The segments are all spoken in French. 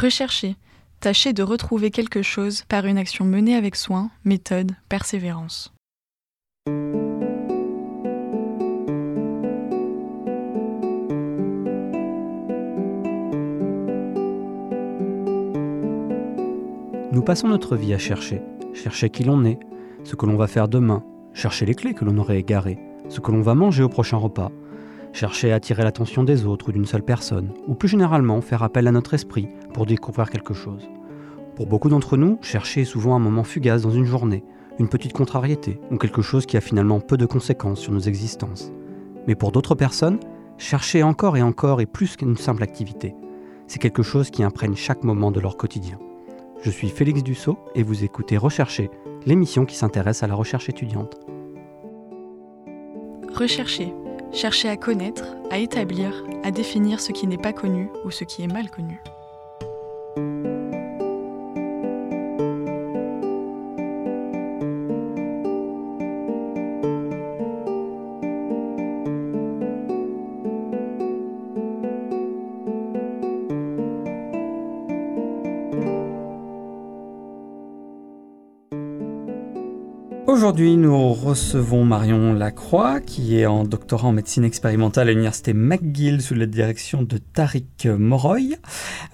Rechercher. Tâcher de retrouver quelque chose par une action menée avec soin, méthode, persévérance. Nous passons notre vie à chercher, chercher qui l'on est, ce que l'on va faire demain, chercher les clés que l'on aurait égarées, ce que l'on va manger au prochain repas, chercher à attirer l'attention des autres ou d'une seule personne, ou plus généralement faire appel à notre esprit pour découvrir quelque chose. Pour beaucoup d'entre nous, chercher est souvent un moment fugace dans une journée, une petite contrariété, ou quelque chose qui a finalement peu de conséquences sur nos existences. Mais pour d'autres personnes, chercher encore et encore est plus qu'une simple activité. C'est quelque chose qui imprègne chaque moment de leur quotidien. Je suis Félix Dussault et vous écoutez Rechercher, l'émission qui s'intéresse à la recherche étudiante. Rechercher. Chercher à connaître, à établir, à définir ce qui n'est pas connu ou ce qui est mal connu. Aujourd'hui, nous recevons Marion Lacroix, qui est en doctorat en médecine expérimentale à l'université McGill sous la direction de Tariq Moroy,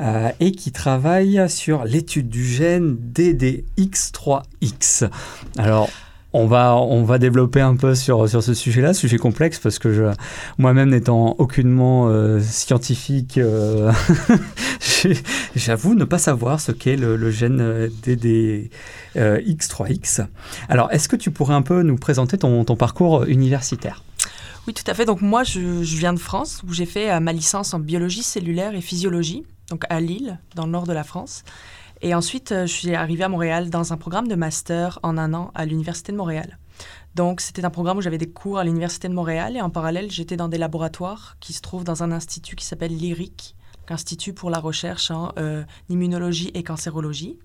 euh, et qui travaille sur l'étude du gène DDX3X. Alors, on va, on va développer un peu sur, sur ce sujet-là, sujet complexe, parce que je, moi-même n'étant aucunement euh, scientifique, euh, j'avoue ne pas savoir ce qu'est le, gène DDX3X. Alors, est-ce que tu pourrais un peu nous présenter ton, ton parcours universitaire? Oui, tout à fait. Donc moi, je, viens de France, où j'ai fait euh, ma licence en biologie cellulaire et physiologie, donc à Lille, dans le nord de la France. Et ensuite, euh, je suis arrivée à Montréal dans un programme de master en un an à l'Université de Montréal. Donc, c'était un programme où j'avais des cours à l'Université de Montréal et en parallèle, j'étais dans des laboratoires qui se trouvent dans un institut qui s'appelle l'IRIC, Institut pour la recherche en euh, immunologie et cancérologie.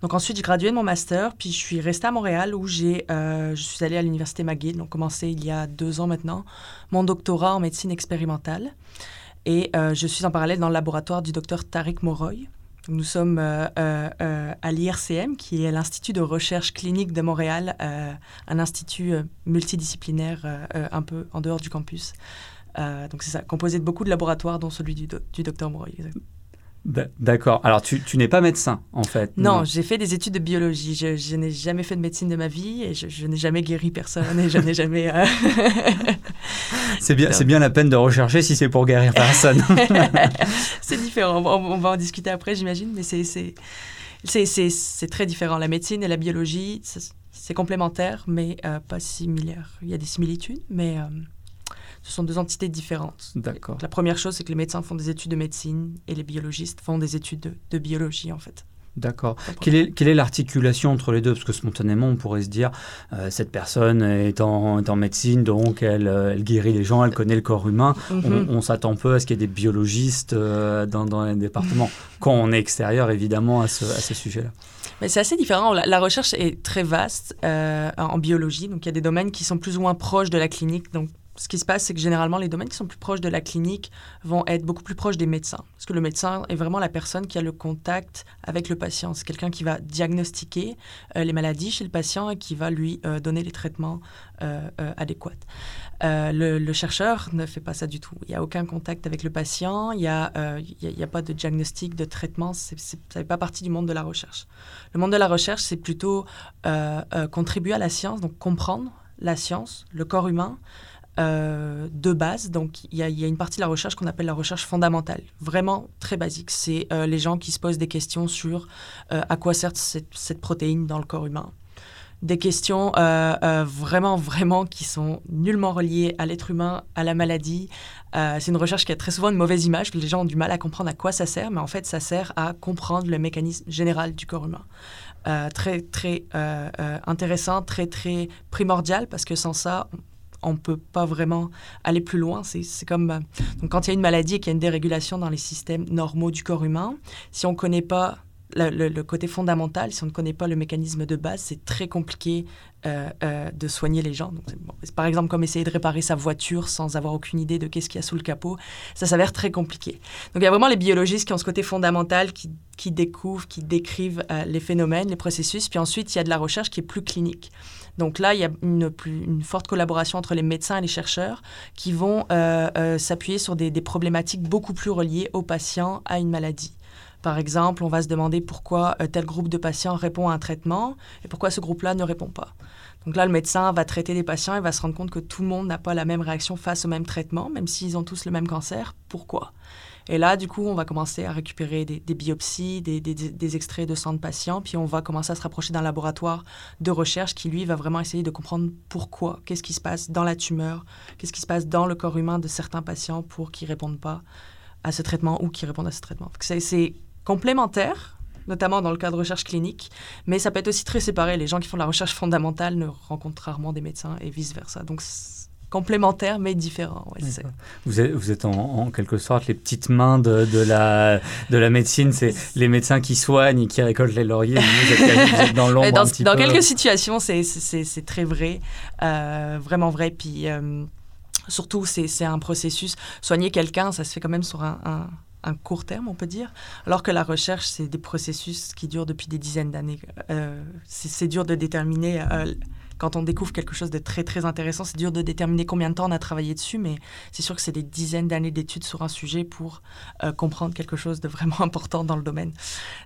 Donc ensuite, j'ai gradué de mon master, puis je suis restée à Montréal où j'ai, euh, je suis allée à l'université McGill, donc commencé il y a deux ans maintenant, mon doctorat en médecine expérimentale. Et je suis en parallèle dans le laboratoire du docteur Tariq Moroy, nous sommes euh, euh, euh, à l'IRCM, qui est l'Institut de recherche clinique de Montréal, un institut multidisciplinaire un peu en dehors du campus. donc c'est ça, composé de beaucoup de laboratoires, dont celui du, du docteur. D'accord. Alors, tu, n'es pas médecin, en fait. Non, j'ai fait des études de biologie. Je, n'ai jamais fait de médecine de ma vie et je, n'ai jamais guéri personne et je n'ai jamais. Euh, c'est bien, c'est bien la peine de rechercher si c'est pour guérir personne. c'est différent. On, va en discuter après, j'imagine, mais c'est, c'est, très différent. La médecine et la biologie, c'est, complémentaire, mais euh, pas similaire. Il y a des similitudes, mais. Euh, ce sont deux entités différentes. D'accord. La première chose, c'est que les médecins font des études de médecine et les biologistes font des études de, biologie, en fait. D'accord. Quelle est, quelle est l'articulation entre les deux? Parce que spontanément, on pourrait se dire, euh, cette personne est en, est en, médecine, donc elle, euh, elle, guérit les gens, elle connaît le corps humain. Mhm. On, s'attend peu à ce qu'il y ait des biologistes euh, dans, dans, les départements, quand on est extérieur, évidemment, à ce, à ce sujet-là. Mais c'est assez différent. La, la, recherche est très vaste en biologie, donc il y a des domaines qui sont plus ou moins proches de la clinique, donc ce qui se passe, c'est que généralement, les domaines qui sont plus proches de la clinique vont être beaucoup plus proches des médecins. Parce que le médecin est vraiment la personne qui a le contact avec le patient. C'est quelqu'un qui va diagnostiquer euh, les maladies chez le patient et qui va lui euh, donner les traitements euh, adéquats. Le, chercheur ne fait pas ça du tout. Il n'y a aucun contact avec le patient, il n'y a, pas de diagnostic, de traitement. ça ne fait pas partie du monde de la recherche. Le monde de la recherche, c'est plutôt contribuer à la science, donc comprendre la science, le corps humain, euh, de base. Donc, il y, a une partie de la recherche qu'on appelle la recherche fondamentale, vraiment très basique. C'est euh, les gens qui se posent des questions sur euh, à quoi sert cette, protéine dans le corps humain. Des questions vraiment, vraiment qui sont nullement reliées à l'être humain, à la maladie. c'est une recherche qui a très souvent une mauvaise image. Les gens ont du mal à comprendre à quoi ça sert, mais en fait, ça sert à comprendre le mécanisme général du corps humain. très, très intéressant, très, très primordial, parce que sans ça, ne peut pas vraiment aller plus loin. C'est comme euh, quand il y a une maladie et qu'il y a une dérégulation dans les systèmes normaux du corps humain, si on ne connaît pas le, côté fondamental, si on ne connaît pas le mécanisme de base, c'est très compliqué euh, euh, de soigner les gens. Par exemple, comme essayer de réparer sa voiture sans avoir aucune idée de qu'est-ce qu'il y a sous le capot, ça s'avère très compliqué. Donc il y a vraiment les biologistes qui ont ce côté fondamental, qui, découvrent, qui décrivent les phénomènes, les processus, puis ensuite il y a de la recherche qui est plus clinique. Donc là, il y a une, forte collaboration entre les médecins et les chercheurs qui vont s'appuyer sur des, des problématiques beaucoup plus reliées aux patients, à une maladie. Par exemple, on va se demander pourquoi euh, tel groupe de patients répond à un traitement et pourquoi ce groupe-là ne répond pas. Donc là, le médecin va traiter des patients et va se rendre compte que tout le monde n'a pas la même réaction face au même traitement, même s'ils ont tous le même cancer. Pourquoi? Et là, du coup, on va commencer à récupérer des, biopsies, des, extraits de sang de patients, puis on va commencer à se rapprocher d'un laboratoire de recherche qui, lui, va vraiment essayer de comprendre pourquoi, qu'est-ce qui se passe dans la tumeur, qu'est-ce qui se passe dans le corps humain de certains patients pour qu'ils ne répondent pas à ce traitement ou qu'ils répondent à ce traitement. C'est complémentaires, notamment dans le cas de recherche clinique, mais ça peut être aussi très séparé. Les gens qui font de la recherche fondamentale ne rencontrent rarement des médecins et vice-versa. Donc, complémentaires mais différents. vous êtes, vous êtes en, quelque sorte les petites mains de, de, la, de la médecine, c'est les médecins qui soignent et qui récoltent les lauriers. Vous êtes, dans l'ombre dans, un petit dans quelques situations, c'est très vrai, euh, vraiment vrai. Puis euh, surtout, c'est un processus. Soigner quelqu'un, ça se fait quand même sur un un court terme, on peut dire, alors que la recherche, c'est des processus qui durent depuis des dizaines d'années. Euh, c'est dur de déterminer, euh, quand on découvre quelque chose de très, très intéressant, c'est dur de déterminer combien de temps on a travaillé dessus, mais c'est sûr que c'est des dizaines d'années d'études sur un sujet pour euh, comprendre quelque chose de vraiment important dans le domaine.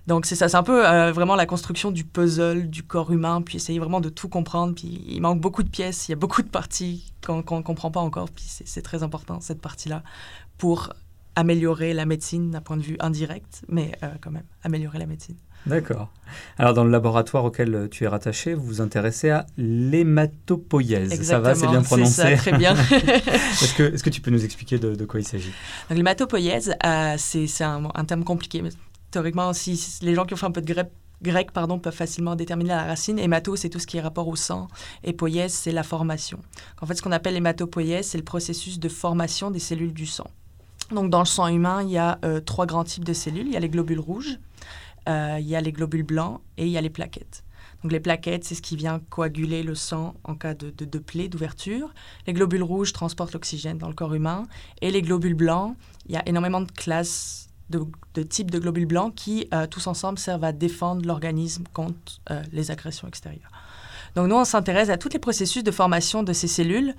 Donc c'est ça, c'est un peu vraiment la construction du puzzle du corps humain, puis essayer vraiment de tout comprendre, puis il manque beaucoup de pièces, il y a beaucoup de parties qu'on ne comprend pas encore, puis c'est très important, cette partie-là, pour améliorer la médecine d'un point de vue indirect, mais euh, quand même améliorer la médecine. D'accord. Alors, dans le laboratoire auquel euh, tu es rattaché, vous vous intéressez à l'hématopoïèse. Ça va, c'est bien prononcé. Ça, très bien. est-ce, que, est-ce que tu peux nous expliquer de, quoi il s'agit? L'hématopoïèse, euh, c'est, un, un, terme compliqué. Mais théoriquement, si, les gens qui ont fait un peu de grec, grec pardon, peuvent facilement déterminer la racine. Hémato, c'est tout ce qui est rapport au sang. Et poïèse, c'est la formation. En fait, ce qu'on appelle l'hématopoïèse, c'est le processus de formation des cellules du sang. Donc, dans le sang humain, il y a euh, trois grands types de cellules. Il y a les globules rouges, il y a les globules blancs et il y a les plaquettes. Donc, les plaquettes, c'est ce qui vient coaguler le sang en cas de, de, plaie, d'ouverture. Les globules rouges transportent l'oxygène dans le corps humain. Et les globules blancs, il y a énormément de classes de, types de globules blancs qui, euh, tous ensemble, servent à défendre l'organisme contre les agressions extérieures. Donc nous, on s'intéresse à tous les processus de formation de ces cellules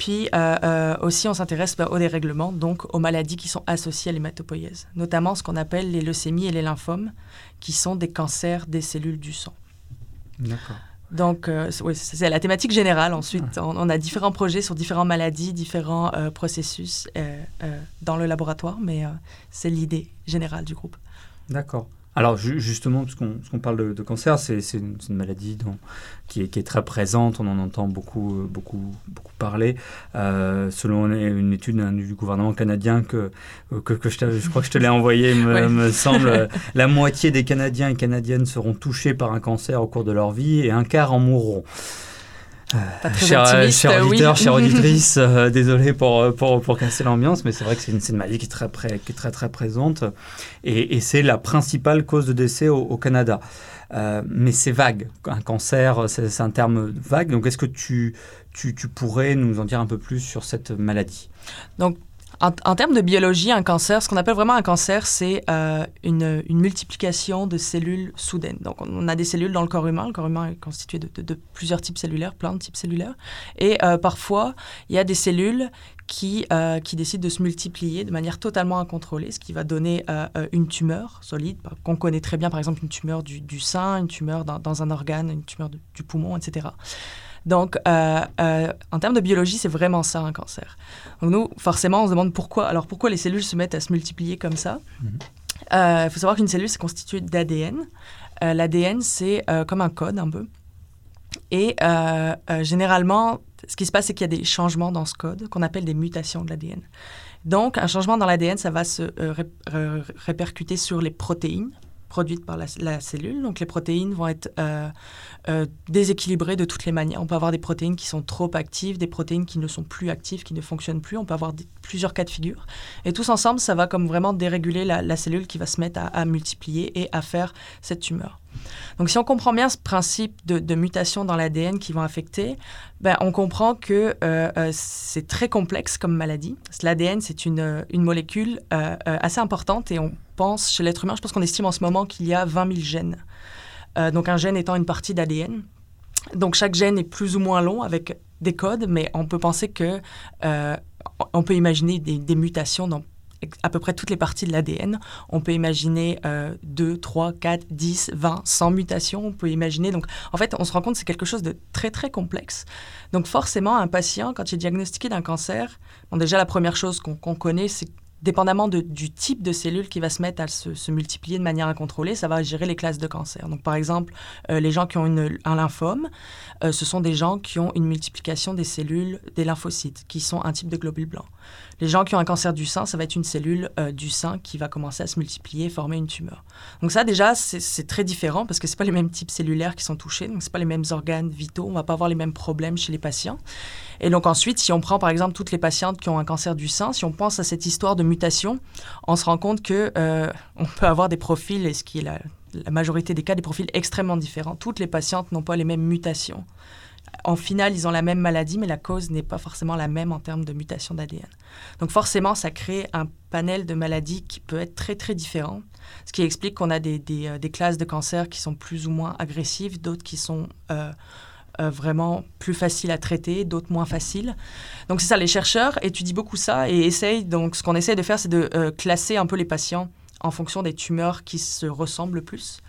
puis euh, euh, aussi, on s'intéresse bah, au dérèglement, donc aux maladies qui sont associées à l'hématopoïèse, notamment ce qu'on appelle les leucémies et les lymphomes, qui sont des cancers des cellules du sang. D'accord. Donc, euh, oui, c'est la thématique générale. Ensuite, ah. on, a différents projets sur différentes maladies, différents processus dans le laboratoire, mais c'est l'idée générale du groupe. D'accord. Alors justement, puisqu'on parle de, cancer, c'est une, maladie qui, est, très présente, on en entend beaucoup, beaucoup, beaucoup parler. Euh, selon une étude du gouvernement canadien que, que, je, crois que je te l'ai envoyé, me, me semble, la moitié des Canadiens et Canadiennes seront touchés par un cancer au cours de leur vie et un quart en mourront. Pas très cher, cher auditeur, chère auditrice, euh, désolé pour, euh, pour, pour casser l'ambiance, mais c'est vrai que c'est une, une, maladie qui est très, qui est très, très présente et, et c'est la principale cause de décès au, Canada. Euh, mais c'est vague. Un cancer, c'est un terme vague. Donc, est-ce que tu, tu, tu, pourrais nous en dire un peu plus sur cette maladie? Donc, en, termes de biologie, un cancer, ce qu'on appelle vraiment un cancer, c'est euh, une, multiplication de cellules soudaines. Donc, on a des cellules dans le corps humain. Le corps humain est constitué de, plusieurs types cellulaires, plein de types cellulaires. Et euh, parfois, il y a des cellules qui, euh, qui décident de se multiplier de manière totalement incontrôlée, ce qui va donner une tumeur solide, qu'on connaît très bien, par exemple, une tumeur du, sein, une tumeur dans, un organe, une tumeur du poumon, etc. Donc, euh, euh, en termes de biologie, c'est vraiment ça un cancer. Donc, nous, forcément, on se demande pourquoi. Alors, pourquoi les cellules se mettent à se multiplier comme ça? Mhm. euh, Il faut savoir qu'une cellule, c'est constitué d'ADN. L'ADN, c'est comme un code un peu. Et généralement, ce qui se passe, c'est qu'il y a des changements dans ce code qu'on appelle des mutations de l'ADN. Donc, un changement dans l'ADN, ça va se répercuter sur les protéines produites par la, cellule. Donc les protéines vont être euh, euh, déséquilibrées de toutes les manières. On peut avoir des protéines qui sont trop actives, des protéines qui ne sont plus actives, qui ne fonctionnent plus. On peut avoir plusieurs cas de figure. Et tous ensemble, ça va comme vraiment déréguler la, cellule qui va se mettre à, multiplier et à faire cette tumeur. Donc si on comprend bien ce principe de, mutation dans l'ADN qui vont affecter, ben, on comprend que euh, c'est très complexe comme maladie. L'ADN, c'est une, une, molécule assez importante et on chez l'être humain, je pense qu'on estime en ce moment qu'il y a 20 000 gènes. Euh, donc un gène étant une partie d'ADN. Donc chaque gène est plus ou moins long avec des codes, mais on peut penser que euh, on peut imaginer des, mutations dans à peu près toutes les parties de l'ADN. On peut imaginer 2, 3, 4, 10, 20, 100 mutations. On peut imaginer. Donc, en fait, on se rend compte que c'est quelque chose de très, très complexe. Donc, forcément, un patient, quand il est diagnostiqué d'un cancer, déjà, la première chose qu'on connaît, c'est dépendamment du type de cellule qui va se mettre à se, multiplier de manière incontrôlée, ça va gérer les classes de cancer. Donc, par exemple, euh, les gens qui ont un lymphome, euh, ce sont des gens qui ont une multiplication des cellules des lymphocytes, qui sont un type de globule blanc. Les gens qui ont un cancer du sein, ça va être une cellule euh, du sein qui va commencer à se multiplier, former une tumeur. Donc ça, déjà, c'est très différent parce que ce pas les mêmes types cellulaires qui sont touchés, donc ce pas les mêmes organes vitaux, on va pas avoir les mêmes problèmes chez les patients. Et donc ensuite, si on prend par exemple toutes les patientes qui ont un cancer du sein, si on pense à cette histoire de mutation, on se rend compte que euh, on peut avoir des profils, et ce qui est la, majorité des cas, des profils extrêmement différents. Toutes les patientes n'ont pas les mêmes mutations. En final, ils ont la même maladie, mais la cause n'est pas forcément la même en termes de mutation d'ADN. Donc forcément, ça crée un panel de maladies qui peut être très très différent, ce qui explique qu'on a des, euh, classes de cancer qui sont plus ou moins agressives, d'autres qui sont euh, euh, vraiment plus faciles à traiter, d'autres moins faciles. Donc c'est ça, les chercheurs étudient beaucoup ça et essayent, donc ce qu'on essaie de faire, c'est de classer un peu les patients en fonction des tumeurs qui se ressemblent le plus.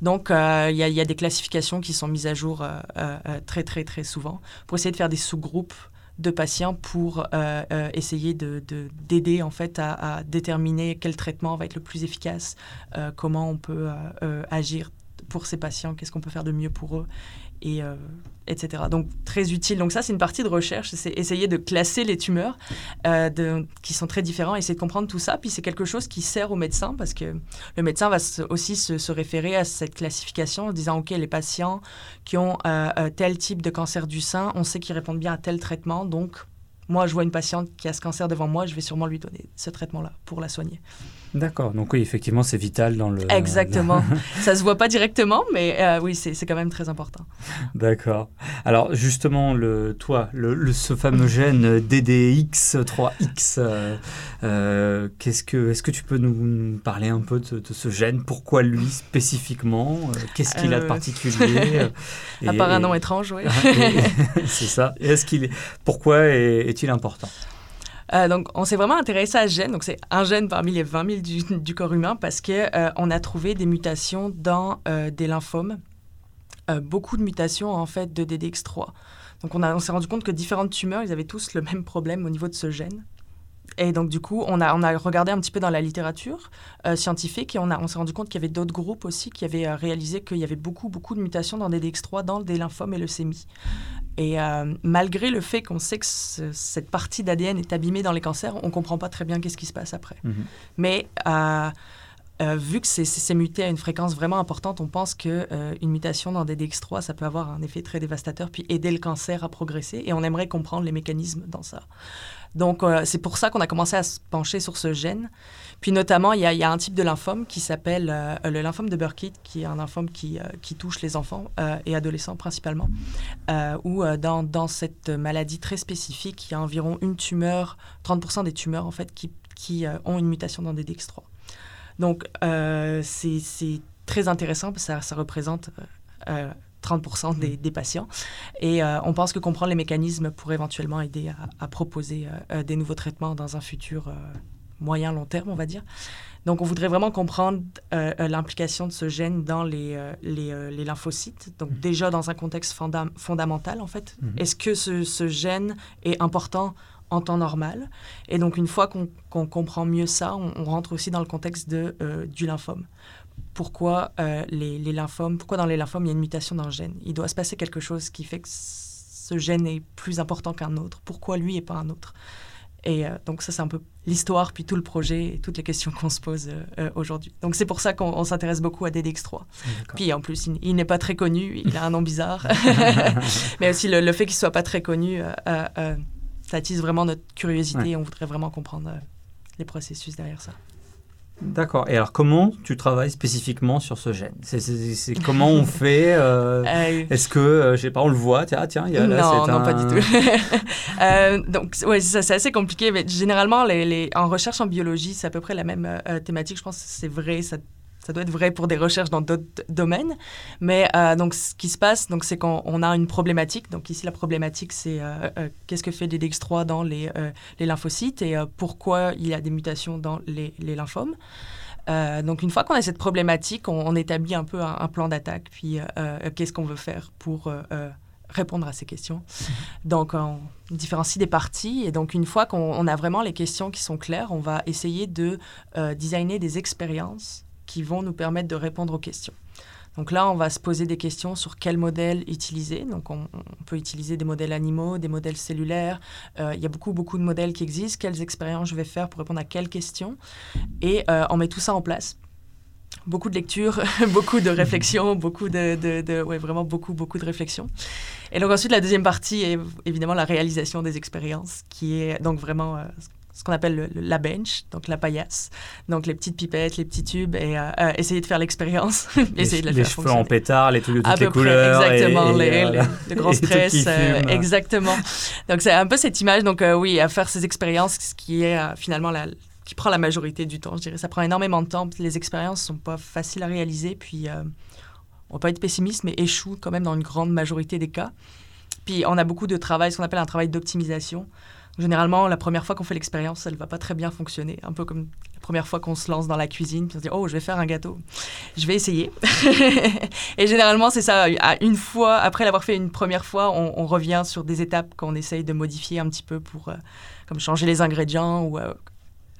Donc, euh, il y, a des classifications qui sont mises à jour euh, euh, très, très, très souvent pour essayer de faire des sous-groupes de patients pour essayer d'aider de, en fait à, déterminer quel traitement va être le plus efficace, comment on peut agir pour ces patients, qu'est-ce qu'on peut faire de mieux pour eux et euh, etc. Donc très utile. Donc ça, c'est une partie de recherche, c'est essayer de classer les tumeurs euh, qui sont très différents, essayer de comprendre tout ça. Puis c'est quelque chose qui sert au médecin parce que le médecin va aussi se, référer à cette classification en disant, OK, les patients qui ont euh, tel type de cancer du sein, on sait qu'ils répondent bien à tel traitement, donc moi, je vois une patiente qui a ce cancer devant moi, je vais sûrement lui donner ce traitement-là pour la soigner. D'accord. Donc oui, effectivement, c'est vital dans le... Exactement. ça se voit pas directement, mais euh, oui, c'est quand même très important. D'accord. Alors justement, le, toi, le, ce fameux gène DDX3X, euh, euh, qu'est-ce que, est-ce que tu peux nous parler un peu de, ce gène? Pourquoi lui spécifiquement? Qu'est-ce qu'il a de particulier? À part un nom étrange, oui. c'est ça. est-ce qu'il pourquoi est-il important? Euh, donc, on s'est vraiment intéressé à ce gène. Donc, c'est un gène parmi les 20 000 du, corps humain parce qu'on euh, on a trouvé des mutations dans euh, des lymphomes. beaucoup de mutations, en fait, de DDX3. Donc, on, on s'est rendu compte que différentes tumeurs, ils avaient tous le même problème au niveau de ce gène. Et donc, du coup, on a, on a regardé un petit peu dans la littérature scientifique et on, on s'est rendu compte qu'il y avait d'autres groupes aussi qui avaient réalisé qu'il y avait beaucoup, beaucoup de mutations dans DDX3 dans des lymphomes et leucémies. Et euh, malgré le fait qu'on sait que cette partie d'ADN est abîmée dans les cancers, on ne comprend pas très bien qu'est-ce qui se passe après. Mhm. Mais euh, euh, vu que c'est muté à une fréquence vraiment importante, on pense qu'une une mutation dans DDX3, ça peut avoir un effet très dévastateur, puis aider le cancer à progresser. Et on aimerait comprendre les mécanismes dans ça. Donc, c'est pour ça qu'on a commencé à se pencher sur ce gène. Puis notamment, il y, a, un type de lymphome qui s'appelle euh, le lymphome de Burkitt, qui est un lymphome qui, euh, touche les enfants euh, et adolescents principalement, où dans, cette maladie très spécifique, il y a environ une tumeur, 30% des tumeurs en fait, qui, ont une mutation dans DDX3. Donc, c'est très intéressant parce que ça représente... 30% des, des, patients. Et on pense que comprendre les mécanismes pourrait éventuellement aider à, à proposer des nouveaux traitements dans un futur moyen long terme, on va dire. Donc, on voudrait vraiment comprendre euh, euh, l'implication de ce gène dans les, euh, les, lymphocytes. Donc, mhm. déjà dans un contexte fondamental, en fait. Mhm. Est-ce que ce, gène est important en temps normal? Et donc, une fois qu'on comprend mieux ça, on, rentre aussi dans le contexte de, du lymphome. Pourquoi, les, les, lymphomes, pourquoi dans les lymphomes, il y a une mutation dans le gène Il doit se passer quelque chose qui fait que ce gène est plus important qu'un autre. Pourquoi lui et pas un autre? Et donc ça, c'est un peu l'histoire, puis tout le projet et toutes les questions qu'on se pose aujourd'hui. Donc c'est pour ça qu'on s'intéresse beaucoup à DDX3. Puis en plus, il, n'est pas très connu, il a un nom bizarre. Mais aussi le, fait qu'il soit pas très connu, ça attise vraiment notre curiosité et on voudrait vraiment comprendre les processus derrière ça. D'accord. Et alors, comment tu travailles spécifiquement sur ce gène? C'est comment on fait euh, euh, Est-ce que, euh, je sais pas, on le voit Tiens, tiens, il y a là, Non, non, pas du tout. donc, ouais, c'est assez compliqué. Mais généralement, les, les, en recherche en biologie, c'est à peu près la même thématique. Je pense que c'est vrai, ça ça doit être vrai pour des recherches dans d'autres domaines. Mais euh, donc, ce qui se passe, donc, c'est qu'on a une problématique. Donc, ici, la problématique, c'est euh, euh, qu'est-ce que fait DDX3 dans les, les lymphocytes et pourquoi il y a des mutations dans les, les lymphomes. donc, une fois qu'on a cette problématique, on, établit un peu un, plan d'attaque. Puis, qu'est-ce qu'on veut faire pour répondre à ces questions. Donc, on différencie des parties. Et donc, une fois qu'on a vraiment les questions qui sont claires, on va essayer de designer des expériences qui vont nous permettre de répondre aux questions. Donc là, on va se poser des questions sur quel modèle utiliser. Donc on, peut utiliser des modèles animaux, des modèles cellulaires. Euh, il y a beaucoup, beaucoup de modèles qui existent. Quelles expériences je vais faire pour répondre à quelles questions Et euh, on met tout ça en place. Beaucoup de lectures, beaucoup de réflexions, beaucoup de, de, ouais, vraiment beaucoup, beaucoup de réflexions. Et donc ensuite, la deuxième partie est évidemment la réalisation des expériences, qui est donc vraiment euh, ce qu'on appelle la bench, donc la paillasse. Donc les petites pipettes, les petits tubes et euh, euh, essayer de faire l'expérience. essayer de la les cheveux en pétard, les trucs de toutes les couleurs. Exactement, les, le grand stress. Euh, exactement. Donc c'est un peu cette image, donc oui, à faire ces expériences, ce qui est finalement la, qui prend la majorité du temps, je dirais. Ça prend énormément de temps. Les expériences sont pas faciles à réaliser, puis on va pas être pessimiste, mais échouent quand même dans une grande majorité des cas. Puis on a beaucoup de travail, ce qu'on appelle un travail d'optimisation. Généralement, la première fois qu'on fait l'expérience, elle va pas très bien fonctionner. Un peu comme la première fois qu'on se lance dans la cuisine, puis on se dit Oh, je vais faire un gâteau. Je vais essayer. et généralement, c'est ça. Une fois, après l'avoir fait une première fois, on, revient sur des étapes qu'on essaye de modifier un petit peu pour euh, comme changer les ingrédients ou euh,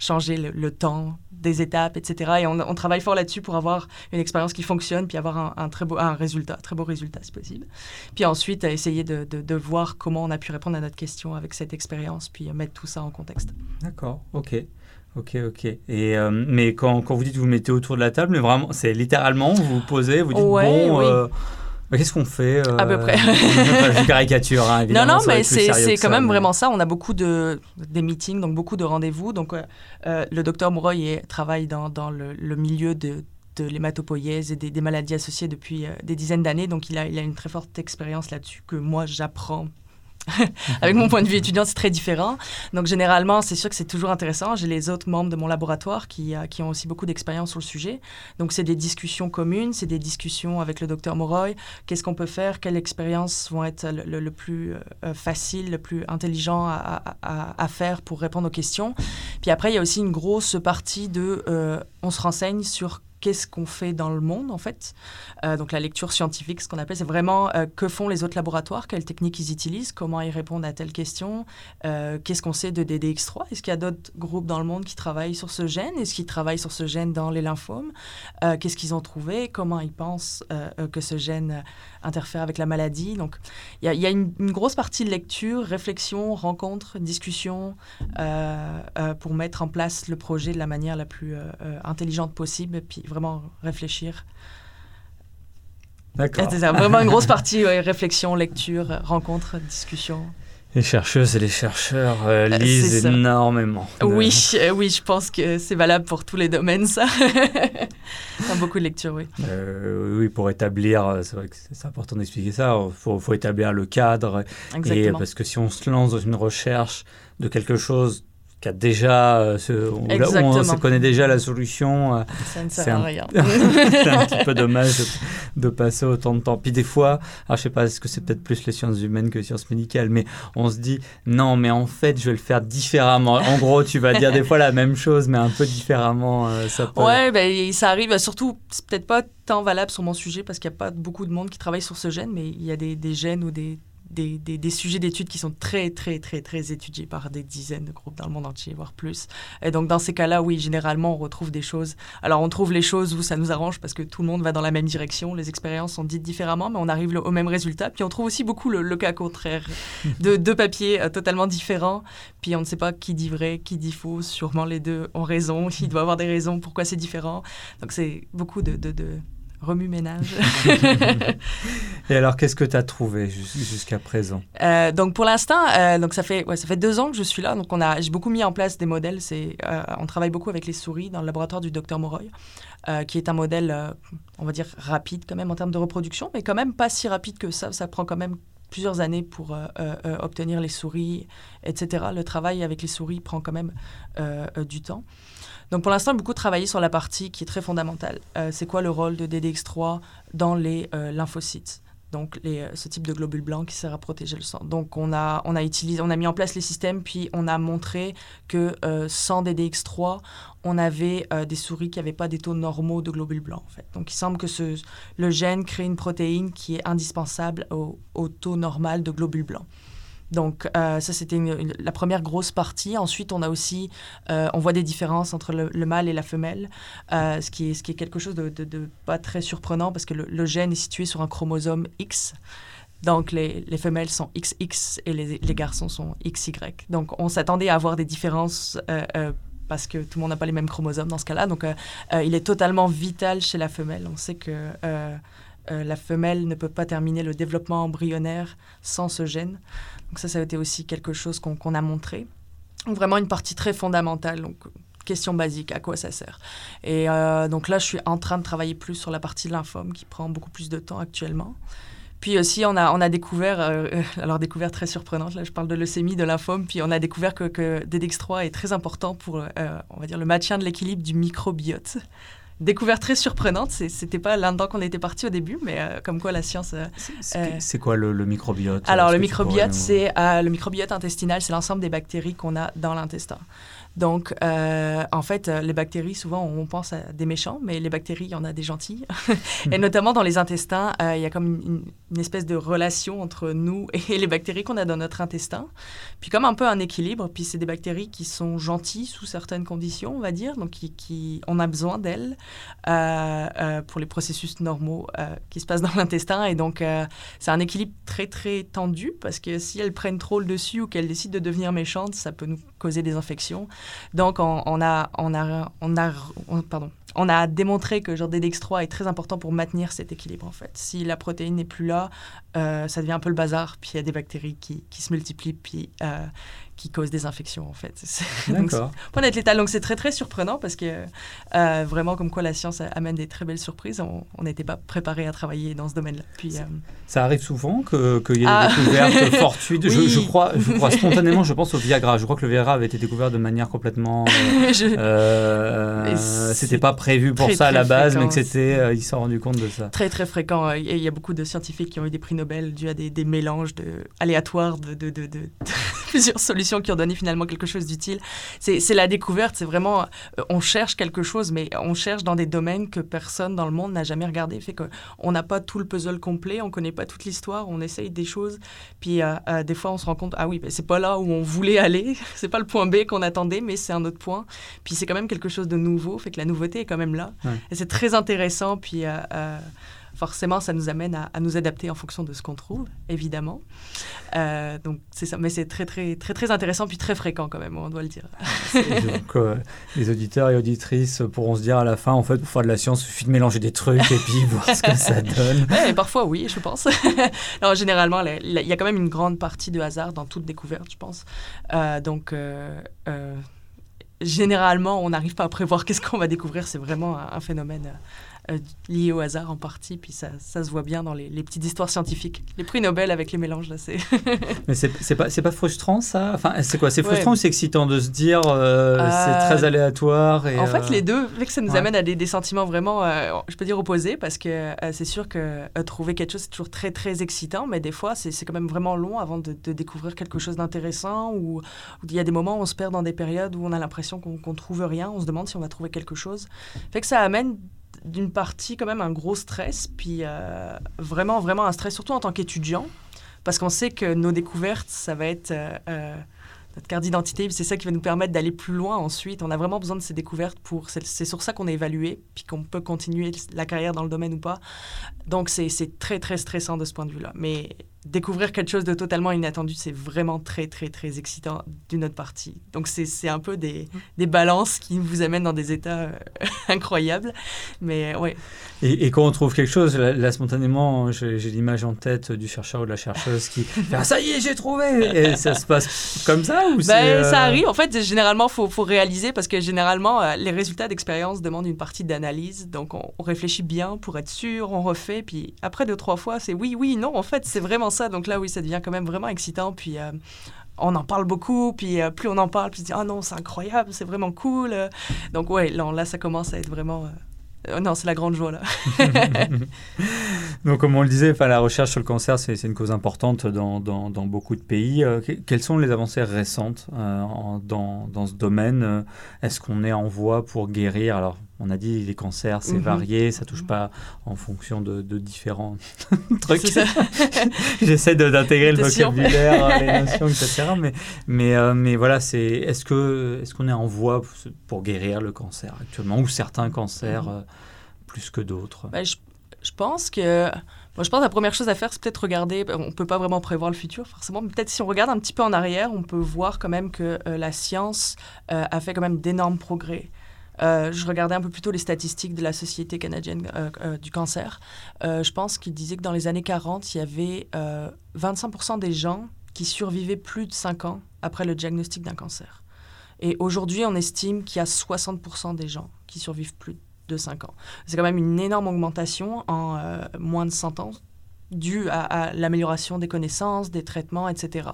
changer le, temps des étapes, etc. Et on, travaille fort là-dessus pour avoir une expérience qui fonctionne, puis avoir un, très beau un résultat, très beau résultat si possible. Puis ensuite, essayer de, de, voir comment on a pu répondre à notre question avec cette expérience, puis mettre tout ça en contexte. D'accord, ok. Ok, ok. Et, euh, mais quand, quand, vous dites que vous mettez autour de la table, mais vraiment, c'est littéralement, vous vous posez, vous dites, bon, euh, Qu'est-ce qu'on fait À peu près. Euh, je caricature, hein, évidemment. Non, non, mais c'est quand même vraiment ça. On a beaucoup de des meetings, donc beaucoup de rendez-vous. Donc, euh, euh, le docteur Mouroy travaille dans, dans le, milieu de, de l'hématopoïèse et des, des, maladies associées depuis des dizaines d'années. Donc, il a, il a une très forte expérience là-dessus que moi, j'apprends Avec mon point de vue étudiant, c'est très différent. Donc, généralement, c'est sûr que c'est toujours intéressant. J'ai les autres membres de mon laboratoire qui, euh, qui ont aussi beaucoup d'expérience sur le sujet. Donc, c'est des discussions communes, c'est des discussions avec le docteur Moroy. Qu'est-ce qu'on peut faire? Quelles expériences vont être le, plus euh, euh, facile, le plus intelligent à, faire pour répondre aux questions? Puis après, il y a aussi une grosse partie de... on se renseigne sur qu'est-ce qu'on fait dans le monde, en fait. Euh, donc la lecture scientifique, ce qu'on appelle, c'est vraiment euh, que font les autres laboratoires, quelles techniques ils utilisent, comment ils répondent à telle question, euh, qu'est-ce qu'on sait de DDX3, est-ce qu'il y a d'autres groupes dans le monde qui travaillent sur ce gène, est-ce qu'ils travaillent sur ce gène dans les lymphomes, qu'est-ce qu'ils ont trouvé, comment ils pensent que ce gène interfère avec la maladie. Donc il y a, une, grosse partie de lecture, réflexion, rencontre, discussion pour mettre en place le projet de la manière la plus intelligente possible, puis vraiment réfléchir. D'accord. C'est vraiment une grosse partie, réflexion, lecture, rencontre, discussion. Les chercheuses et les chercheurs euh, euh, lisent énormément. Oui, euh, oui, je pense que c'est valable pour tous les domaines, ça. beaucoup de lecture, oui. oui, pour établir, c'est vrai que c'est important d'expliquer ça, il faut, faut, établir le cadre. Exactement. Et, parce que si on se lance dans une recherche de quelque chose qui a déjà, euh, ce, on, se connaît déjà la solution. Euh, ça ne sert à rien. c'est un petit peu dommage de, passer autant de temps. Puis des fois, alors je sais pas, est-ce que c'est peut-être plus les sciences humaines que les sciences médicales, mais on se dit non, mais en fait, je vais le faire différemment. En gros, tu vas dire des fois la même chose, mais un peu différemment. Euh, ça peut... Ouais, ben, ça arrive. Surtout, c'est peut-être pas tant valable sur mon sujet parce qu'il n'y a pas beaucoup de monde qui travaille sur ce gène, mais il y a des, des gènes ou des des, des, sujets d'études qui sont très, très, très, très étudiés par des dizaines de groupes dans le monde entier, voire plus. Et donc, dans ces cas-là, oui, généralement, on retrouve des choses. Alors, on trouve les choses où ça nous arrange parce que tout le monde va dans la même direction, les expériences sont dites différemment, mais on arrive au même résultat. Puis, on trouve aussi beaucoup le, cas contraire de deux papiers euh, totalement différents. Puis, on ne sait pas qui dit vrai, qui dit faux. Sûrement, les deux ont raison. Il doit avoir des raisons pourquoi c'est différent. Donc, c'est beaucoup de, de, de remue-ménage. Et alors, qu'est-ce que tu as trouvé jusqu'à présent? Euh, Donc, pour l'instant, euh, donc ça fait ouais, ça fait deux ans que je suis là. Donc, on a j'ai beaucoup mis en place des modèles. C'est euh, on travaille beaucoup avec les souris dans le laboratoire du docteur Moroy, qui est un modèle, on va dire rapide quand même en termes de reproduction, mais quand même pas si rapide que ça. Ça prend quand même plusieurs années pour obtenir les souris, etc. Le travail avec les souris prend quand même du temps. Donc pour l'instant, beaucoup travaillé sur la partie qui est très fondamentale. Euh, c'est quoi le rôle de DDX3 dans les euh, lymphocytes? Donc euh, ce type de globule blanc qui sert à protéger le sang. Donc on a, on a, utilisé, on a mis en place les systèmes, puis on a montré que sans DDX3, on avait des souris qui n'avaient pas des taux normaux de globules blancs. Donc il semble que ce, le gène crée une protéine qui est indispensable au taux normal de globules blancs. Donc euh, ça, c'était la première grosse partie. Ensuite, on a aussi, euh, on voit des différences entre le, mâle et la femelle, euh, ce, qui est, ce qui est quelque chose de, pas très surprenant parce que le, gène est situé sur un chromosome X. Donc les, les femelles sont XX et les, les, garçons sont XY. Donc on s'attendait à avoir des différences parce que tout le monde n'a pas les mêmes chromosomes dans ce cas-là. Donc il est totalement vital chez la femelle. On sait que la femelle ne peut pas terminer le développement embryonnaire sans ce gène. Donc ça, ça a été aussi quelque chose qu'on a montré. vraiment une partie très fondamentale. Donc, question basique, à quoi ça sert. Et euh, donc là, je suis en train de travailler plus sur la partie lymphome qui prend beaucoup plus de temps actuellement. Puis aussi, on a, découvert, euh, alors découverte très surprenante, là je parle de leucémie, de lymphome, puis on a découvert que, que DDX3 est très important pour, euh, on va dire, le maintien de l'équilibre du microbiote découverte très surprenante. C'était pas là-dedans qu'on était parti au début, mais euh, comme quoi la science. Euh, c'est quoi le, microbiote? Alors, le microbiote, c'est le microbiote intestinal, c'est l'ensemble des bactéries qu'on a dans l'intestin. Donc, euh, en fait, euh, les bactéries, souvent, on pense à des méchants, mais les bactéries, il y en a des gentilles. et notamment dans les intestins, euh, il y a comme une, espèce de relation entre nous et les bactéries qu'on a dans notre intestin. Puis comme un peu un équilibre, puis c'est des bactéries qui sont gentilles sous certaines conditions, on va dire, donc qui, on a besoin d'elles pour les processus normaux qui se passent dans l'intestin. Et donc, c'est un équilibre très, très tendu, parce que si elles prennent trop le dessus ou qu'elles décident de devenir méchantes, ça peut nous causer des infections. Donc, on, a, on, a, on, a, pardon, on a démontré que genre DDX3 est très important pour maintenir cet équilibre, en fait. Si la protéine n'est plus là, euh, ça devient un peu le bazar, puis il y a des bactéries qui, qui se multiplient, puis euh, qui causent des infections, en fait. D'accord. Point d'être létal. Donc, c'est très, très surprenant parce que euh, vraiment, comme quoi la science amène des très belles surprises. On n'était pas préparé à travailler dans ce domaine-là. Puis, euh, ça arrive souvent qu'il y ait des ah. découvertes fortuites. je, crois, je crois spontanément, je pense au Viagra. Je crois que le Viagra avait été découvert de manière complètement. Euh, c'était pas prévu pour ça à la base, mais que c'était. ils se sont rendus compte de ça. Très, très fréquent. Il y a beaucoup de scientifiques qui ont eu des prix Nobel dû à des, des mélanges de, aléatoires de, de, de plusieurs solutions qui ont donné finalement quelque chose d'utile. C'est la découverte, c'est vraiment, euh, on cherche quelque chose, mais on cherche dans des domaines que personne dans le monde n'a jamais regardé. Fait qu'on n'a pas tout le puzzle complet, on connaît pas toute l'histoire, on essaye des choses, puis euh, euh, des fois on se rend compte, ah oui, ben, c'est pas là où on voulait aller, c'est pas le point B qu'on attendait, mais c'est un autre point. Puis c'est quand même quelque chose de nouveau, fait que la nouveauté est quand même là. Et c'est très intéressant, puis forcément, ça nous amène à, nous adapter en fonction de ce qu'on trouve, évidemment. Euh, donc, c'est ça. Mais c'est très, très, très, très intéressant, puis très fréquent quand même, on doit le dire. donc, euh, les auditeurs et auditrices pourront se dire à la fin, en fait, pour faire de la science, il suffit de mélanger des trucs et puis voir ce que ça donne. Ouais, parfois, oui, je pense. Alors, généralement, il y a quand même une grande partie de hasard dans toute découverte, je pense. Euh, donc, généralement, on n'arrive pas à prévoir qu'est-ce qu'on va découvrir. C'est vraiment un phénomène euh, lié au hasard en partie, puis ça, ça se voit bien dans les, petites histoires scientifiques. Les prix Nobel avec les mélanges, là, c'est... Mais c'est pas, pas frustrant, ça? Enfin, c'est quoi? C'est frustrant ou c'est excitant de se dire euh, c'est euh, très aléatoire et, En fait, les deux, fait que ça nous amène à des, sentiments vraiment, je peux dire, opposés, parce que c'est sûr que trouver quelque chose, c'est toujours très, très excitant, mais des fois, c'est quand même vraiment long avant de, découvrir quelque chose d'intéressant, ou il y a des moments où on se perd dans des périodes où on a l'impression qu'on trouve rien, on se demande si on va trouver quelque chose. Fait que ça amène d'une partie quand même un gros stress, puis euh, vraiment, vraiment un stress, surtout en tant qu'étudiant, parce qu'on sait que nos découvertes, ça va être notre carte d'identité, c'est ça qui va nous permettre d'aller plus loin ensuite. On a vraiment besoin de ces découvertes pour. C'est sur ça qu'on est évalué, puis qu'on peut continuer la carrière dans le domaine ou pas. Donc, c'est très, très stressant de ce point de vue-là. Mais découvrir quelque chose de totalement inattendu, c'est vraiment très, très, très excitant d'une autre partie. Donc, c'est un peu des, des, balances qui vous amènent dans des états euh, incroyables. Mais ouais. Et, et, quand on trouve quelque chose, là, spontanément, j'ai l'image en tête du chercheur ou de la chercheuse qui fait ah, Ça y est, j'ai trouvé Et ça se passe comme ça ou ben, euh, Ça arrive. En fait, généralement, il faut, faut, réaliser parce que généralement, euh, les résultats d'expérience demandent une partie d'analyse. Donc, on, on réfléchit bien pour être sûr, on refait. Puis après deux, trois fois, c'est oui, oui, non. En fait, c'est vraiment ça. Donc là, oui, ça devient quand même vraiment excitant. Puis euh, on en parle beaucoup. Puis euh, plus on en parle, plus on se dit, ah non, c'est incroyable, c'est vraiment cool. Donc ouais, là, ça commence à être vraiment... Euh, non, c'est la grande joie là. Donc, comme on le disait, la recherche sur le cancer, c'est une cause importante dans beaucoup de pays. quelles sont les avancées récentes dans, dans, ce domaine? Est-ce qu'on est en voie pour guérir? Alors, on a dit les cancers, c'est mhm. varié, ça touche pas en fonction de, différents trucs. J'essaie d'intégrer le vocabulaire, les notions, etc. Mais, mais, euh, mais voilà, c'est est-ce que est-ce qu'on est en voie pour guérir le cancer actuellement ou certains cancers mhm. euh, plus que d'autres? Bah, je, pense que moi, je pense que la première chose à faire, c'est peut-être regarder. On ne peut pas vraiment prévoir le futur, forcément, mais peut-être si on regarde un petit peu en arrière, on peut voir quand même que euh, la science a fait quand même d'énormes progrès. Euh, je regardais un peu plus tôt les statistiques de la Société canadienne euh, euh, du cancer. je pense qu'il disait que dans les années 40, il y avait 25% des gens qui survivaient plus de 5 ans après le diagnostic d'un cancer. Et aujourd'hui, on estime qu'il y a 60% des gens qui survivent plus de 5 ans. C'est quand même une énorme augmentation en moins de 100 ans dû à, l'amélioration des connaissances, des traitements, etc.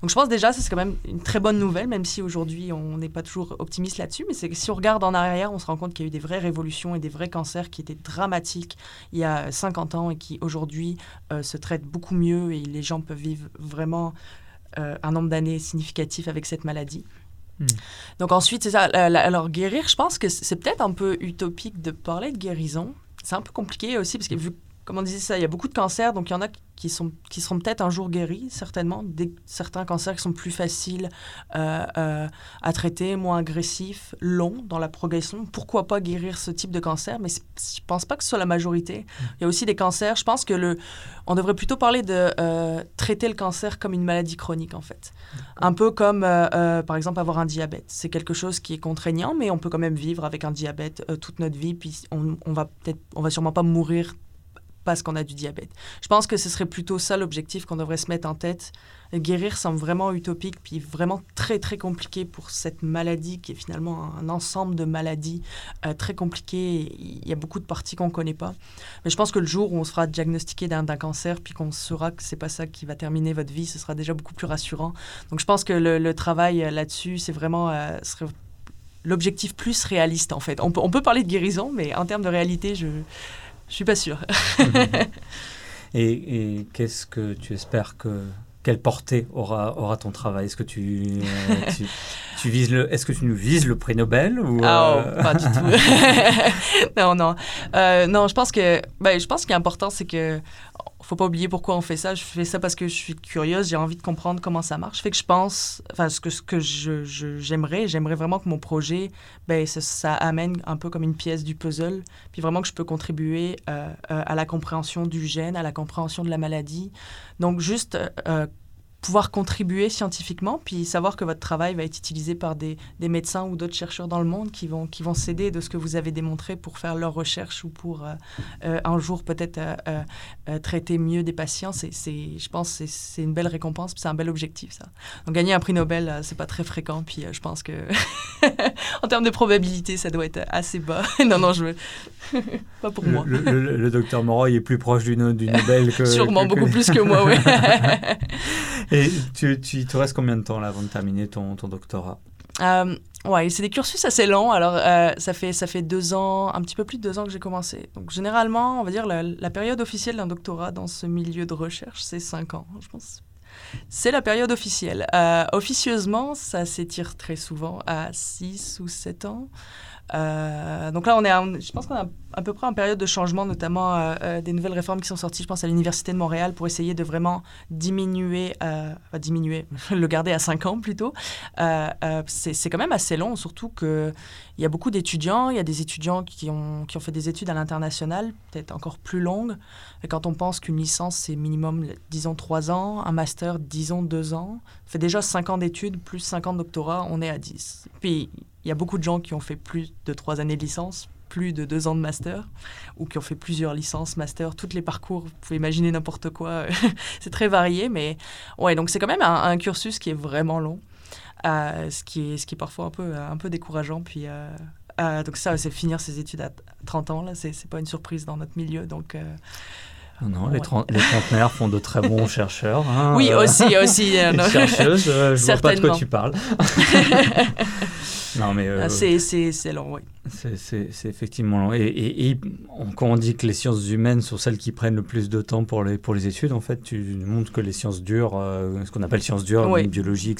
Donc je pense déjà, c'est quand même une très bonne nouvelle, même si aujourd'hui on n'est pas toujours optimiste là-dessus, mais c'est que si on regarde en arrière, on se rend compte qu'il y a eu des vraies révolutions et des vrais cancers qui étaient dramatiques il y a 50 ans et qui aujourd'hui euh, se traitent beaucoup mieux et les gens peuvent vivre vraiment euh, un nombre d'années significatif avec cette maladie. Hmm. Donc ensuite, c'est ça. Alors guérir, je pense que c'est peut-être un peu utopique de parler de guérison. C'est un peu compliqué aussi parce que vu comme on disait ça, il y a beaucoup de cancers, donc il y en a qui, sont, qui seront peut-être un jour guéris, certainement. Des, certains cancers qui sont plus faciles euh, euh, à traiter, moins agressifs, longs dans la progression. Pourquoi pas guérir ce type de cancer? Mais je ne pense pas que ce soit la majorité. Mm. Il y a aussi des cancers. Je pense que le, on devrait plutôt parler de euh, traiter le cancer comme une maladie chronique, en fait. Un peu comme, par exemple, avoir un diabète. C'est quelque chose qui est contraignant, mais on peut quand même vivre avec un diabète toute notre vie. Puis on, on va peut-être, on va sûrement pas mourir parce qu'on a du diabète. Je pense que ce serait plutôt ça l'objectif qu'on devrait se mettre en tête. Guérir semble vraiment utopique, puis vraiment très très compliqué pour cette maladie qui est finalement un ensemble de maladies euh, très compliquées. Il y a beaucoup de parties qu'on ne connaît pas. Mais je pense que le jour où on sera diagnostiqué d'un cancer, puis qu'on saura que c'est pas ça qui va terminer votre vie, ce sera déjà beaucoup plus rassurant. Donc je pense que le, travail euh, là-dessus, c'est vraiment euh, l'objectif plus réaliste en fait. On peut, on peut parler de guérison, mais en termes de réalité, je je suis pas sûre. et, qu'est-ce que tu espères que quelle portée aura, aura ton travail? Est-ce que tu, euh, tu, vises le est-ce que tu nous vises le prix Nobel ou ah, oh, pas du tout. non non euh, non je pense que ben, je pense qu'il est important c'est que faut pas oublier pourquoi on fait ça. Je fais ça parce que je suis curieuse, j'ai envie de comprendre comment ça marche. Fait que je pense, enfin, ce que, ce que je, j'aimerais, j'aimerais vraiment que mon projet, ben, ça, amène un peu comme une pièce du puzzle, puis vraiment que je peux contribuer euh, euh, à la compréhension du gène, à la compréhension de la maladie. Donc, juste euh, pouvoir contribuer scientifiquement, puis savoir que votre travail va être utilisé par des, des médecins ou d'autres chercheurs dans le monde qui vont, qui vont s'aider de ce que vous avez démontré pour faire leurs recherches ou pour euh, euh, un jour peut-être euh, traiter mieux des patients, c'est, je pense que c'est une belle récompense, c'est un bel objectif ça. Donc gagner un prix Nobel, c'est pas très fréquent, puis je pense que en termes de probabilité, ça doit être assez bas. non, non, je veux... pas pour moi. Le, docteur Moreau est plus proche du, du Nobel que... Sûrement, beaucoup plus que moi, oui. Et tu, tu, te combien de temps là avant de terminer ton, ton doctorat? Euh, Ouais, c'est des cursus assez longs. Alors, euh, ça, fait, ça fait deux ans, un petit peu plus de deux ans que j'ai commencé. Donc, généralement, on va dire la, la période officielle d'un doctorat dans ce milieu de recherche, c'est cinq ans, je pense. C'est la période officielle. Euh, officieusement, ça s'étire très souvent à six ou sept ans. Euh, donc là, on est, je pense qu'on est à peu près en période de changement, notamment euh, euh, des nouvelles réformes qui sont sorties, je pense, à l'Université de Montréal pour essayer de vraiment diminuer, diminuer, le garder à 5 ans plutôt. c'est quand même assez long, surtout qu'il y a beaucoup d'étudiants, il y a des étudiants qui ont, qui ont fait des études à l'international, peut-être encore plus longues. Quand on pense qu'une licence, c'est minimum, disons, 3 ans, un master, disons, 2 ans, fait déjà 5 ans d'études plus 5 ans de doctorat, on est à 10. Puis il y a beaucoup de gens qui ont fait plus de trois années de licence, plus de deux ans de master, ou qui ont fait plusieurs licences, master, tous les parcours. Vous pouvez imaginer n'importe quoi. c'est très varié, mais ouais, donc c'est quand même un, cursus qui est vraiment long, ce, qui est, ce qui est parfois un peu, un peu décourageant. Puis, euh, euh, donc ça, c'est finir ses études à 30 ans, là, c'est pas une surprise dans notre milieu. Donc, non, les, trentenaires font de très bons chercheurs. Hein, oui, aussi, aussi. Euh, chercheuses, je ne vois pas de quoi tu parles. non, mais... Euh, c'est long, oui. C'est effectivement long. Et, quand on dit que les sciences humaines sont celles qui prennent le plus de temps pour les, pour les études, en fait, tu montres que les sciences dures, euh, ce qu'on appelle sciences dures, biologie,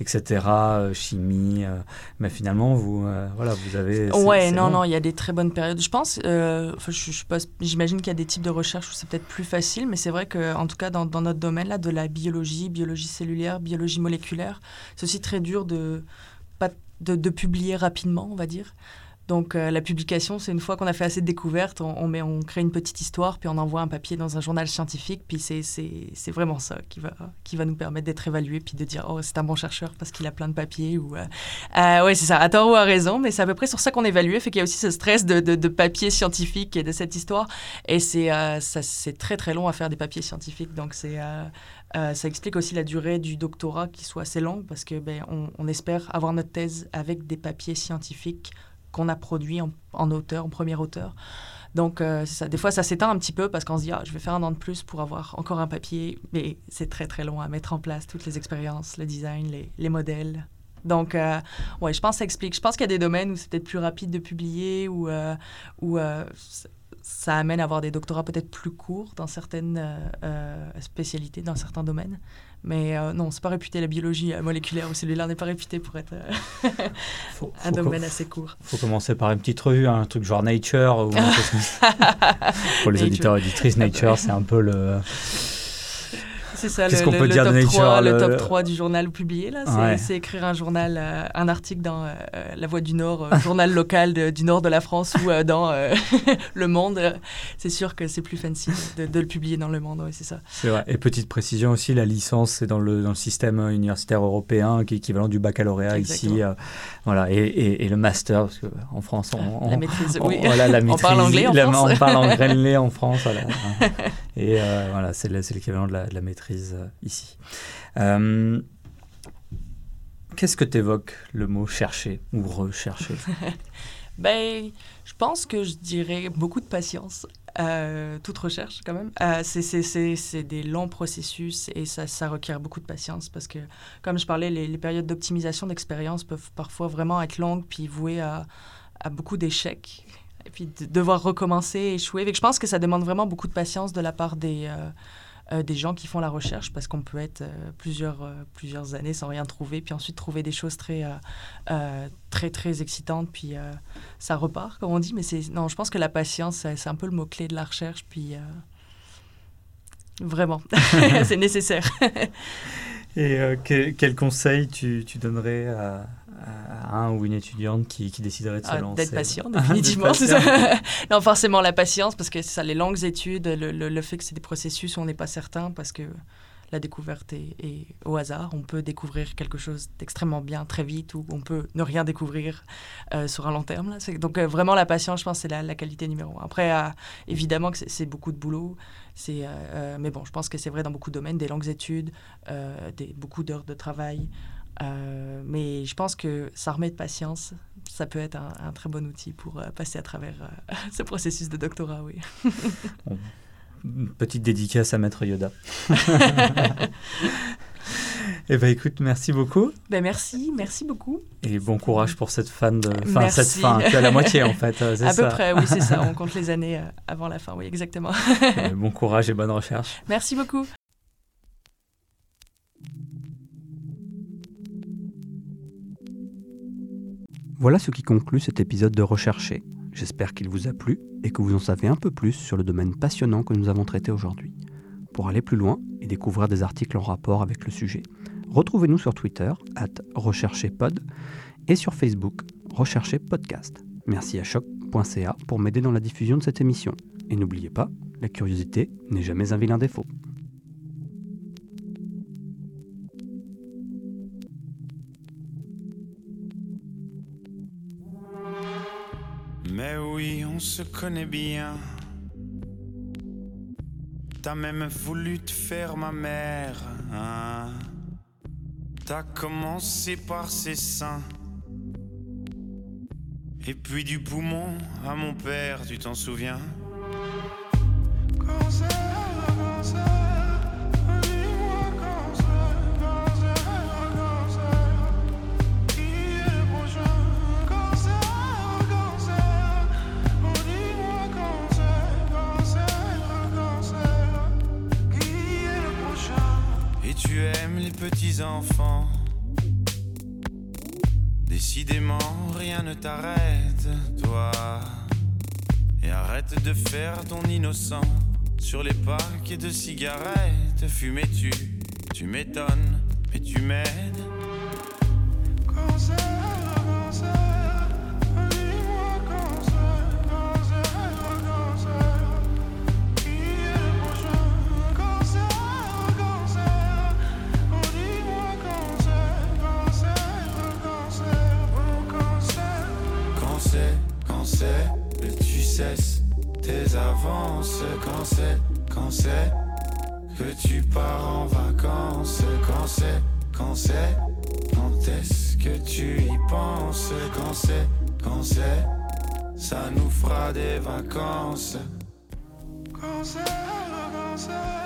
etc., euh, chimie, euh, mais finalement, vous, voilà, vous avez... Ouais, non, non, il y a des très bonnes périodes. Je pense, j'imagine qu'il y a des types de recherches où c'est peut-être plus facile, mais c'est vrai qu'en tout cas, dans, notre domaine, là, de la biologie, biologie cellulaire, biologie moléculaire, c'est aussi très dur de, de, de publier rapidement, on va dire. Donc euh, la publication, c'est une fois qu'on a fait assez de découvertes, on, crée une petite histoire, puis on envoie un papier dans un journal scientifique, puis c'est vraiment ça qui va, nous permettre d'être évalué, puis de dire, oh, c'est un bon chercheur parce qu'il a plein de papiers. Ou, euh, euh, oui, c'est ça, à tort ou à raison, mais c'est à peu près sur ça qu'on évalue, fait qu'il y a aussi ce stress de, de, papier scientifique et de cette histoire. Et c'est très très long à faire des papiers scientifiques, donc ça explique aussi la durée du doctorat qui soit assez longue parce que ben, espère avoir notre thèse avec des papiers scientifiques qu'on a produit en, auteur, en premier auteur. Donc, euh, ça. Des fois, ça s'éteint un petit peu parce qu'on se dit, ah, je vais faire un an de plus pour avoir encore un papier. Mais c'est très, très long à mettre en place, toutes les expériences, le design, les, modèles. Donc, euh, ouais, je pense que ça explique. Je pense qu'il y a des domaines où c'est peut-être plus rapide de publier, ou euh, où, ça amène à avoir des doctorats peut-être plus courts dans certaines spécialités, dans certains domaines. Mais euh, non, c'est pas réputé la biologie euh, moléculaire ou cellulaire n'est pas réputé pour être euh, un domaine assez court. Il faut commencer par une petite revue, hein, un truc genre Nature. Ou pour les auditeurs et auditrices, Nature, c'est un peu le c'est ça. Qu'est-ce qu'on peut dire de Nature Le top 3 du journal publié, là, c'est écrire un journal, euh, un article dans euh, La Voix du Nord, euh, journal local du nord de la France ou dans Le Monde. C'est sûr que c'est plus fancy de, le publier dans Le Monde, c'est ça. C'est vrai. Et petite précision aussi, la licence, c'est dans le, dans le système universitaire européen, qui est équivalent du baccalauréat ici. voilà. Et, et, le master, parce qu'en France, on, la maîtrise, oui. Voilà, la maîtrise, on parle anglais en France. on parle anglais en France. Voilà. et voilà, c'est l'équivalent de la maîtrise euh, ici. Euh, qu'est-ce que tu évoques le mot chercher ou rechercher? Ben, je pense que je dirais beaucoup de patience. Euh, toute recherche quand même. c'est des longs processus et ça, ça, requiert beaucoup de patience parce que, comme je parlais, les, périodes d'optimisation d'expérience peuvent parfois vraiment être longues puis vouées à, à beaucoup d'échecs puis de devoir recommencer, échouer. Je pense que ça demande vraiment beaucoup de patience de la part des, euh, des gens qui font la recherche parce qu'on peut être euh, plusieurs, euh, plusieurs années sans rien trouver, puis ensuite trouver des choses très, très, très excitantes, puis ça repart, comme on dit. Mais non, je pense que la patience, c'est un peu le mot-clé de la recherche, puis vraiment, c'est nécessaire. Et quel conseil tu, tu donnerais à, un ou une étudiante qui, qui déciderait de se ah, lancer D'être patient, définitivement. ça. non, forcément la patience, parce que c'est ça, les longues études, le, le, fait que c'est des processus où on n'est pas certain, parce que la découverte est, au hasard. On peut découvrir quelque chose d'extrêmement bien très vite, ou on peut ne rien découvrir euh, sur un long terme. Là. Donc euh, vraiment, la patience, je pense, c'est la, la, qualité numéro un. Après, euh, évidemment que c'est beaucoup de boulot. C'est, mais bon, je pense que c'est vrai dans beaucoup de domaines, des longues études, des, beaucoup d'heures de travail. Euh, mais je pense que ça remet de patience. Ça peut être un, très bon outil pour euh, passer à travers euh, ce processus de doctorat, oui. petite dédicace à Maître Yoda. Eh bien, écoute, merci beaucoup. Ben, merci, merci beaucoup. Et bon courage pour cette fin de fin, cette fin. Tu as la moitié en fait. À ça. peu près, oui, c'est ça. On compte les années avant la fin, oui, exactement. bon courage et bonne recherche. Merci beaucoup. Voilà ce qui conclut cet épisode de Rechercher. J'espère qu'il vous a plu et que vous en savez un peu plus sur le domaine passionnant que nous avons traité aujourd'hui. Pour aller plus loin et découvrir des articles en rapport avec le sujet, retrouvez-nous sur Twitter, at rechercherpod, et sur Facebook, Rechercher Podcast. Merci à choc.ca pour m'aider dans la diffusion de cette émission. Et n'oubliez pas, la curiosité n'est jamais un vilain défaut. Se connaît bien. T'as même voulu te faire ma mère. Hein? T'as commencé par ses seins. Et puis du poumon à mon père, tu t'en souviens? T'arrête, toi. Et arrête de faire ton innocent sur les paquets de cigarettes. Fumais-tu, tu m'étonnes, mais tu m'aides. Tes avances, quand c'est, quand c'est que tu pars en vacances, quand c'est, quand c'est, quand est-ce que tu y penses, quand c'est, quand c'est, ça nous fera des vacances. Quand c'est, quand c'est.